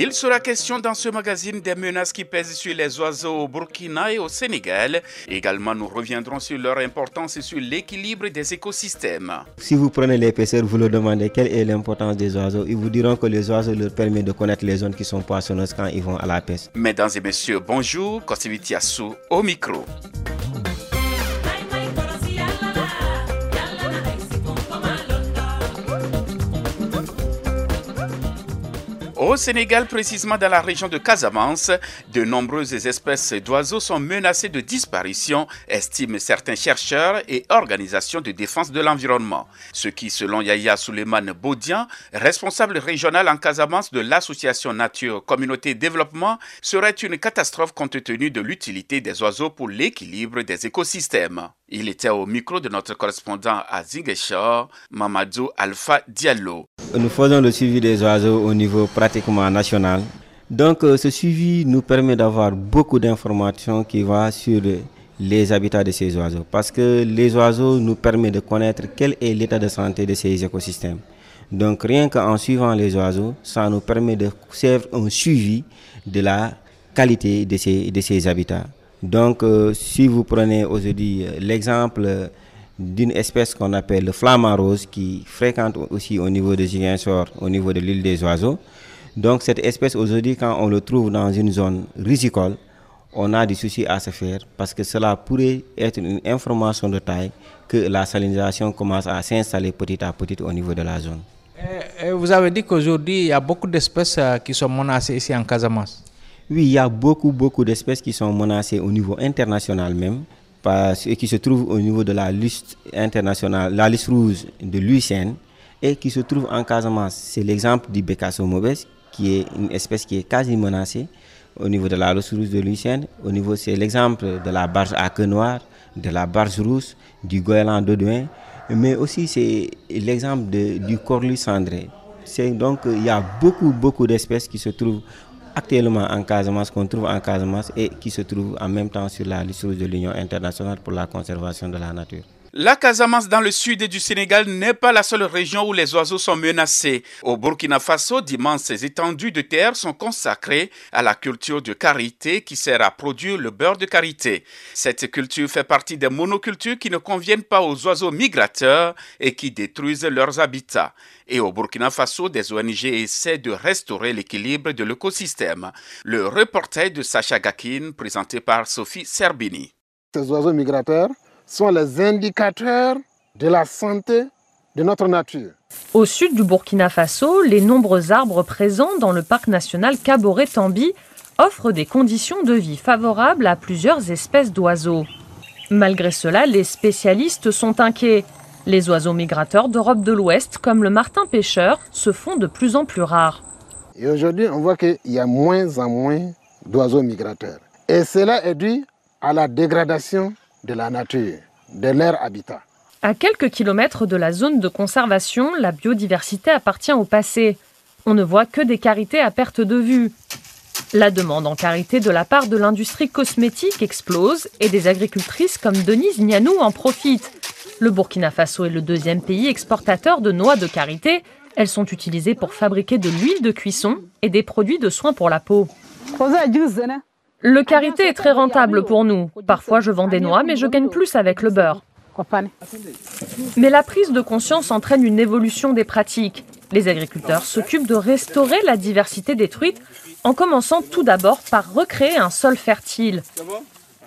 Il sera question dans ce magazine des menaces qui pèsent sur les oiseaux au Burkina et au Sénégal. Également, nous reviendrons sur leur importance et sur l'équilibre des écosystèmes. Si vous prenez l'épaisseur, vous leur demandez quelle est l'importance des oiseaux, ils vous diront que les oiseaux leur permettent de connaître les zones qui sont poissonneuses quand ils vont à la pêche. Mesdames et messieurs, bonjour. Kosivitiasu au micro. Au Sénégal, précisément dans la région de Casamance, de nombreuses espèces d'oiseaux sont menacées de disparition, estiment certains chercheurs et organisations de défense de l'environnement. Ce qui, selon Yaya Souleymane Baudian, responsable régional en Casamance de l'association Nature Communauté Développement, serait une catastrophe compte tenu de l'utilité des oiseaux pour l'équilibre des écosystèmes. Il était au micro de notre correspondant à Ziguinchor, Mamadou Alpha Diallo. Nous faisons le suivi des oiseaux au niveau pratiquement national. Donc euh, ce suivi nous permet d'avoir beaucoup d'informations qui vont sur les habitats de ces oiseaux. Parce que les oiseaux nous permettent de connaître quel est l'état de santé de ces écosystèmes. Donc rien qu'en suivant les oiseaux, ça nous permet de faire un suivi de la qualité de ces, habitats. Donc, euh, si vous prenez aujourd'hui euh, l'exemple d'une espèce qu'on appelle le flamant rose, qui fréquente aussi au niveau de Giguinchor, au niveau de l'île des oiseaux. Donc, cette espèce aujourd'hui, quand on le trouve dans une zone risicole, on a des soucis à se faire parce que cela pourrait être une information de taille que la salinisation commence à s'installer petit à petit au niveau de la zone. Et vous avez dit qu'aujourd'hui, il y a beaucoup d'espèces qui sont menacées ici en Casamance. Oui, il y a beaucoup, beaucoup d'espèces qui sont menacées au niveau international même, qui se trouvent au niveau de la liste internationale, la liste rouge de l'UICN, et qui se trouvent en Casamance. C'est l'exemple du Becasso mobes, qui est une espèce qui est quasi menacée au niveau de la liste rouge de l'UICN. Au niveau, c'est l'exemple de la barge à queue noire, de la barge rousse, du goéland d'Odouin, mais aussi c'est l'exemple du corlu cendré. Donc il y a beaucoup, beaucoup d'espèces qui se trouvent actuellement en Casamance, qu'on trouve en Casamance et qui se trouve en même temps sur la liste de l'Union internationale pour la conservation de la nature. La Casamance dans le sud du Sénégal n'est pas la seule région où les oiseaux sont menacés. Au Burkina Faso, d'immenses étendues de terre sont consacrées à la culture de karité qui sert à produire le beurre de karité. Cette culture fait partie des monocultures qui ne conviennent pas aux oiseaux migrateurs et qui détruisent leurs habitats. Et au Burkina Faso, des ONG essaient de restaurer l'équilibre de l'écosystème. Le reportage de Sacha Gakin, présenté par Sophie Serbini. Ces oiseaux migrateurs sont les indicateurs de la santé de notre nature. Au sud du Burkina Faso, les nombreux arbres présents dans le parc national Kaboré-Tambi offrent des conditions de vie favorables à plusieurs espèces d'oiseaux. Malgré cela, les spécialistes sont inquiets. Les oiseaux migrateurs d'Europe de l'Ouest, comme le martin pêcheur, se font de plus en plus rares. Et aujourd'hui, on voit qu'il y a moins en moins d'oiseaux migrateurs. Et cela est dû à la dégradation de la nature, de leur habitat. À quelques kilomètres de la zone de conservation, la biodiversité appartient au passé. On ne voit que des carités à perte de vue. La demande en carité de la part de l'industrie cosmétique explose et des agricultrices comme Denise Nianou en profitent. Le Burkina Faso est le deuxième pays exportateur de noix de karité. Elles sont utilisées pour fabriquer de l'huile de cuisson et des produits de soins pour la peau. Le karité est très rentable pour nous. Parfois, je vends des noix, mais je gagne plus avec le beurre. Mais la prise de conscience entraîne une évolution des pratiques. Les agriculteurs s'occupent de restaurer la diversité détruite en commençant tout d'abord par recréer un sol fertile.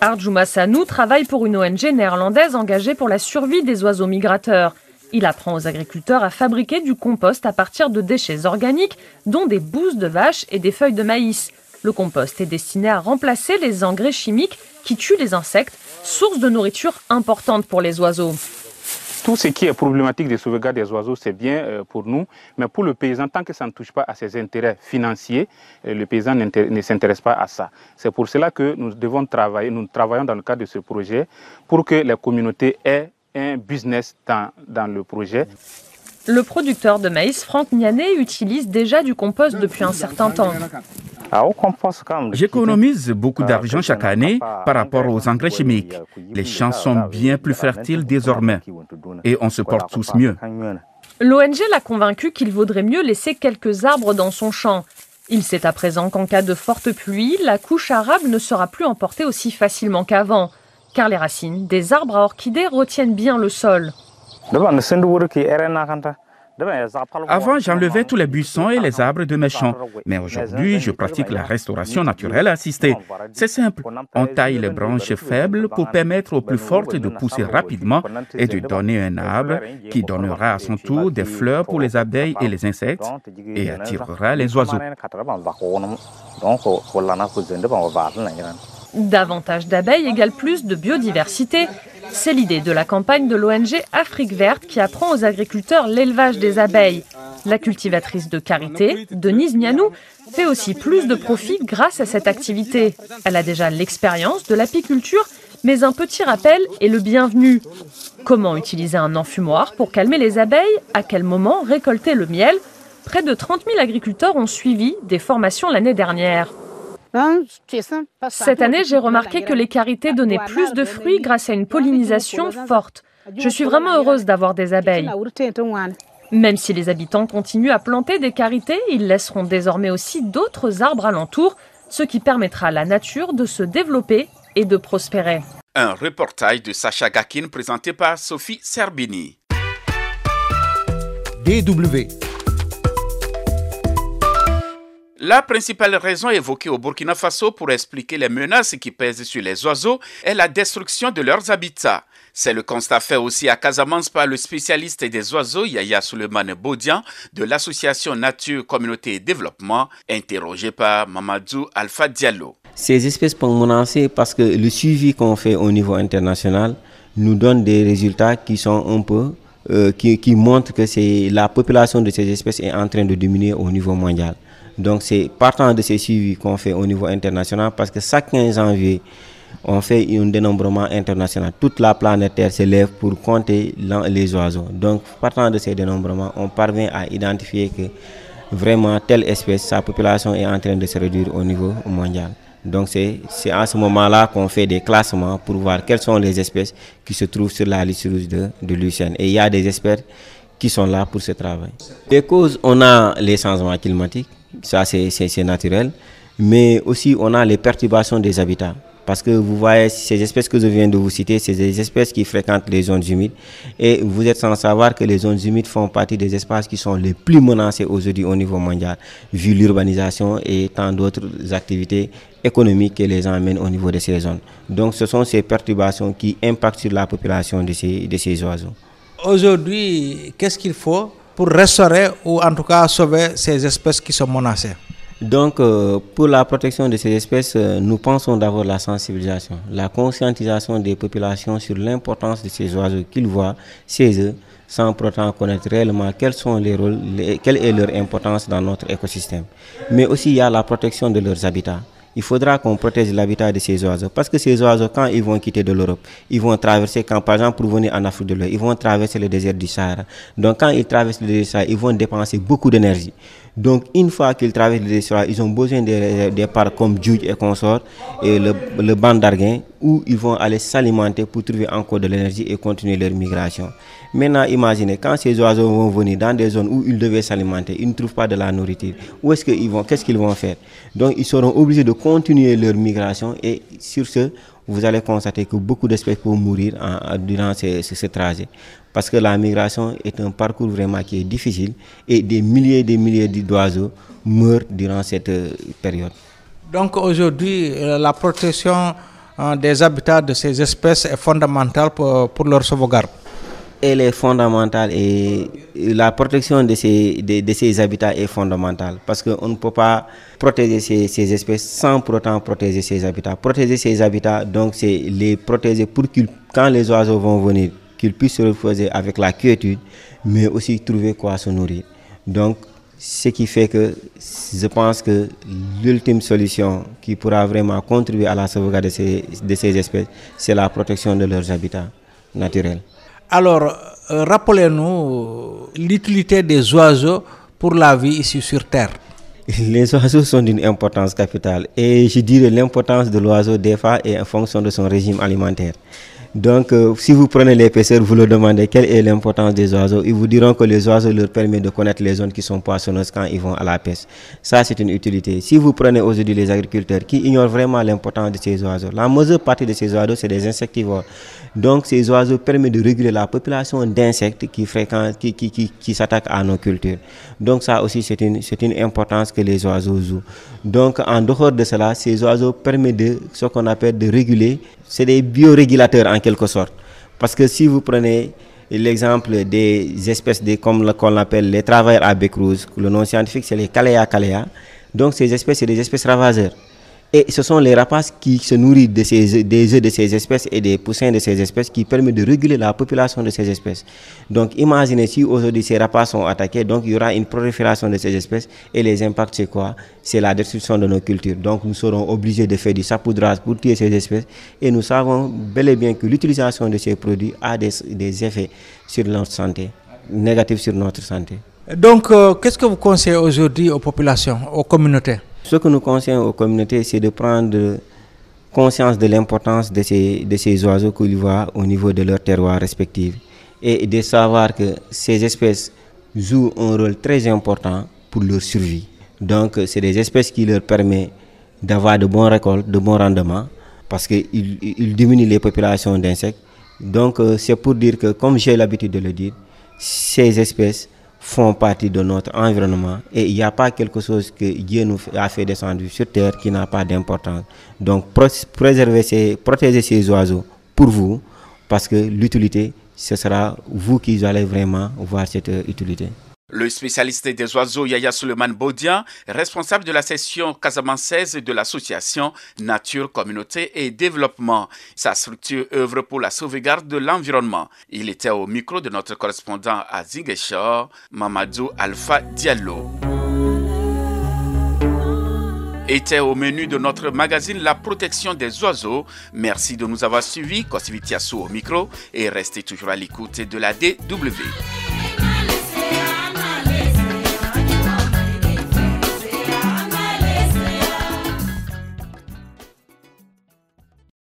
Arjuma Sanou travaille pour une ONG néerlandaise engagée pour la survie des oiseaux migrateurs. Il apprend aux agriculteurs à fabriquer du compost à partir de déchets organiques, dont des bousses de vaches et des feuilles de maïs. Le compost est destiné à remplacer les engrais chimiques qui tuent les insectes, source de nourriture importante pour les oiseaux. Tout ce qui est problématique de sauvegarde des oiseaux, c'est bien euh, pour nous, mais pour le paysan, tant que ça ne touche pas à ses intérêts financiers, euh, le paysan ne s'intéresse pas à ça. C'est pour cela que nous devons travailler, nous travaillons dans le cadre de ce projet pour que les communautés aient un business dans, dans le projet. Le producteur de maïs, Franck Nianet, utilise déjà du compost depuis un certain temps. J'économise beaucoup d'argent chaque année par rapport aux engrais chimiques. Les champs sont bien plus fertiles désormais et on se porte tous mieux. L'ONG l'a convaincu qu'il vaudrait mieux laisser quelques arbres dans son champ. Il sait à présent qu'en cas de forte pluie, la couche arable ne sera plus emportée aussi facilement qu'avant, car les racines des arbres à orchidées retiennent bien le sol. Avant, j'enlevais tous les buissons et les arbres de mes champs. Mais aujourd'hui, je pratique la restauration naturelle assistée. C'est simple. On taille les branches faibles pour permettre aux plus fortes de pousser rapidement et de donner un arbre qui donnera à son tour des fleurs pour les abeilles et les insectes et attirera les oiseaux. Davantage d'abeilles égale plus de biodiversité. C'est l'idée de la campagne de l'ONG Afrique Verte qui apprend aux agriculteurs l'élevage des abeilles. La cultivatrice de karité, Denise Nianou, fait aussi plus de profit grâce à cette activité. Elle a déjà l'expérience de l'apiculture, mais un petit rappel est le bienvenu. Comment utiliser un enfumoir pour calmer les abeilles? À quel moment récolter le miel? Près de 30 000 agriculteurs ont suivi des formations l'année dernière. Cette année, j'ai remarqué que les carités donnaient plus de fruits grâce à une pollinisation forte. Je suis vraiment heureuse d'avoir des abeilles. Même si les habitants continuent à planter des carités, ils laisseront désormais aussi d'autres arbres alentour, ce qui permettra à la nature de se développer et de prospérer. Un reportage de Sacha Gakin présenté par Sophie Serbini. DW la principale raison évoquée au Burkina Faso pour expliquer les menaces qui pèsent sur les oiseaux est la destruction de leurs habitats. C'est le constat fait aussi à Casamance par le spécialiste des oiseaux Yaya Suleiman Bodian de l'association Nature, Communauté et Développement, interrogé par Mamadou Alpha Diallo. Ces espèces sont menacées parce que le suivi qu'on fait au niveau international nous donne des résultats qui sont un peu euh, qui, montrent que la population de ces espèces est en train de diminuer au niveau mondial. Donc c'est partant de ces suivis qu'on fait au niveau international parce que chaque 15 janvier, on fait un dénombrement international. Toute la planète Terre se lève pour compter les oiseaux. Donc partant de ces dénombrements, on parvient à identifier que vraiment telle espèce, sa population est en train de se réduire au niveau mondial. Donc c'est à ce moment-là qu'on fait des classements pour voir quelles sont les espèces qui se trouvent sur la liste rouge de, de. Et il y a des experts qui sont là pour ce travail. Les causes, on a les changements climatiques, ça c'est naturel, mais aussi on a les perturbations des habitats. Parce que vous voyez, ces espèces que je viens de vous citer, c'est des espèces qui fréquentent les zones humides. Et vous êtes sans savoir que les zones humides font partie des espaces qui sont les plus menacés aujourd'hui au niveau mondial, vu l'urbanisation et tant d'autres activités économiques que les gens mènent au niveau de ces zones. Donc ce sont ces perturbations qui impactent sur la population de ces, de ces oiseaux. Aujourd'hui, qu'est-ce qu'il faut pour restaurer ou en tout cas sauver ces espèces qui sont menacées donc, euh, pour la protection de ces espèces, euh, nous pensons d'abord la sensibilisation, la conscientisation des populations sur l'importance de ces oiseaux qu'ils voient chez eux, sans pourtant connaître réellement quels sont les rôles, quelle est leur importance dans notre écosystème. Mais aussi, il y a la protection de leurs habitats il faudra qu'on protège l'habitat de ces oiseaux. Parce que ces oiseaux, quand ils vont quitter de l'Europe, ils vont traverser, quand par exemple pour venir en Afrique de l'Ouest, ils vont traverser le désert du Sahara. Donc quand ils traversent le désert du Sahara, ils vont dépenser beaucoup d'énergie. Donc une fois qu'ils traversent le désert, ils ont besoin des, parcs comme Djoudj et consorts et le, le banc d'Arguin où ils vont aller s'alimenter pour trouver encore de l'énergie et continuer leur migration. Maintenant, imaginez, quand ces oiseaux vont venir dans des zones où ils devaient s'alimenter, ils ne trouvent pas de la nourriture. Où est-ce qu'ils vont Qu'est-ce qu'ils vont faire? Donc, ils seront obligés de continuer leur migration et sur ce, vous allez constater que beaucoup d'espèces peuvent mourir durant ce, trajet. Parce que la migration est un parcours vraiment qui est difficile et des milliers et des milliers d'oiseaux meurent durant cette euh, période. Donc aujourd'hui, euh, la protection euh, des habitats de ces espèces est fondamentale pour, pour leur sauvegarde elle est fondamentale et la protection de ces, habitats est fondamentale parce qu'on ne peut pas protéger ces, espèces sans pour autant protéger ces habitats. Protéger ces habitats, donc c'est les protéger pour que quand les oiseaux vont venir, qu'ils puissent se reposer avec la quiétude, mais aussi trouver quoi se nourrir. Donc, ce qui fait que je pense que l'ultime solution qui pourra vraiment contribuer à la sauvegarde de ces espèces, c'est la protection de leurs habitats naturels. Alors, euh, rappelez-nous l'utilité des oiseaux pour la vie ici sur Terre. Les oiseaux sont d'une importance capitale et je dirais l'importance de l'oiseau des est en fonction de son régime alimentaire. Donc, euh, si vous prenez l'épaisseur, vous leur demandez quelle est l'importance des oiseaux, ils vous diront que les oiseaux leur permettent de connaître les zones qui sont poissonneuses quand ils vont à la pêche. Ça, c'est une utilité. Si vous prenez aujourd'hui les agriculteurs qui ignorent vraiment l'importance de ces oiseaux, la majeure partie de ces oiseaux, c'est des insectivores. Donc, ces oiseaux permettent de réguler la population d'insectes qui, fréquentent, qui, qui, qui, qui s'attaquent à nos cultures. Donc, ça aussi, c'est une, une importance que les oiseaux jouent. Donc, en dehors de cela, ces oiseaux permettent de ce qu'on appelle de réguler c'est des biorégulateurs en quelque sorte. Parce que si vous prenez l'exemple des espèces comme qu'on appelle les travailleurs à bec le nom scientifique c'est les Calea calea, donc ces espèces, c'est des espèces ravageurs. Et ce sont les rapaces qui se nourrissent de ces, des œufs de ces espèces et des poussins de ces espèces qui permettent de réguler la population de ces espèces. Donc imaginez si aujourd'hui ces rapaces sont attaqués, donc il y aura une prolifération de ces espèces et les impacts c'est quoi? C'est la destruction de nos cultures. Donc nous serons obligés de faire du sapoudrage pour tuer ces espèces et nous savons bel et bien que l'utilisation de ces produits a des, effets sur notre santé, négatifs sur notre santé. Donc euh, qu'est-ce que vous conseillez aujourd'hui aux populations, aux communautés? Ce que nous conseillons aux communautés, c'est de prendre conscience de l'importance de ces, de ces oiseaux qu'ils voient au niveau de leur terroir respectif et de savoir que ces espèces jouent un rôle très important pour leur survie. Donc, c'est des espèces qui leur permettent d'avoir de bons récoltes, de bons rendements, parce qu'ils ils diminuent les populations d'insectes. Donc, euh, c'est pour dire que, comme j'ai l'habitude de le dire, ces espèces font partie de notre environnement et il n'y a pas quelque chose que Dieu nous a fait descendre sur terre qui n'a pas d'importance. Donc préserver ces, protéger ces oiseaux pour vous parce que l'utilité, ce sera vous qui allez vraiment voir cette utilité. Le spécialiste des oiseaux Yaya Suleiman Baudian, responsable de la session casamanceaise de l'association Nature, Communauté et Développement. Sa structure œuvre pour la sauvegarde de l'environnement. Il était au micro de notre correspondant à Ziguinchor, Mamadou Alpha Diallo. Était au menu de notre magazine La protection des oiseaux. Merci de nous avoir suivis. Kosivitiassou au micro et restez toujours à l'écoute de la DW.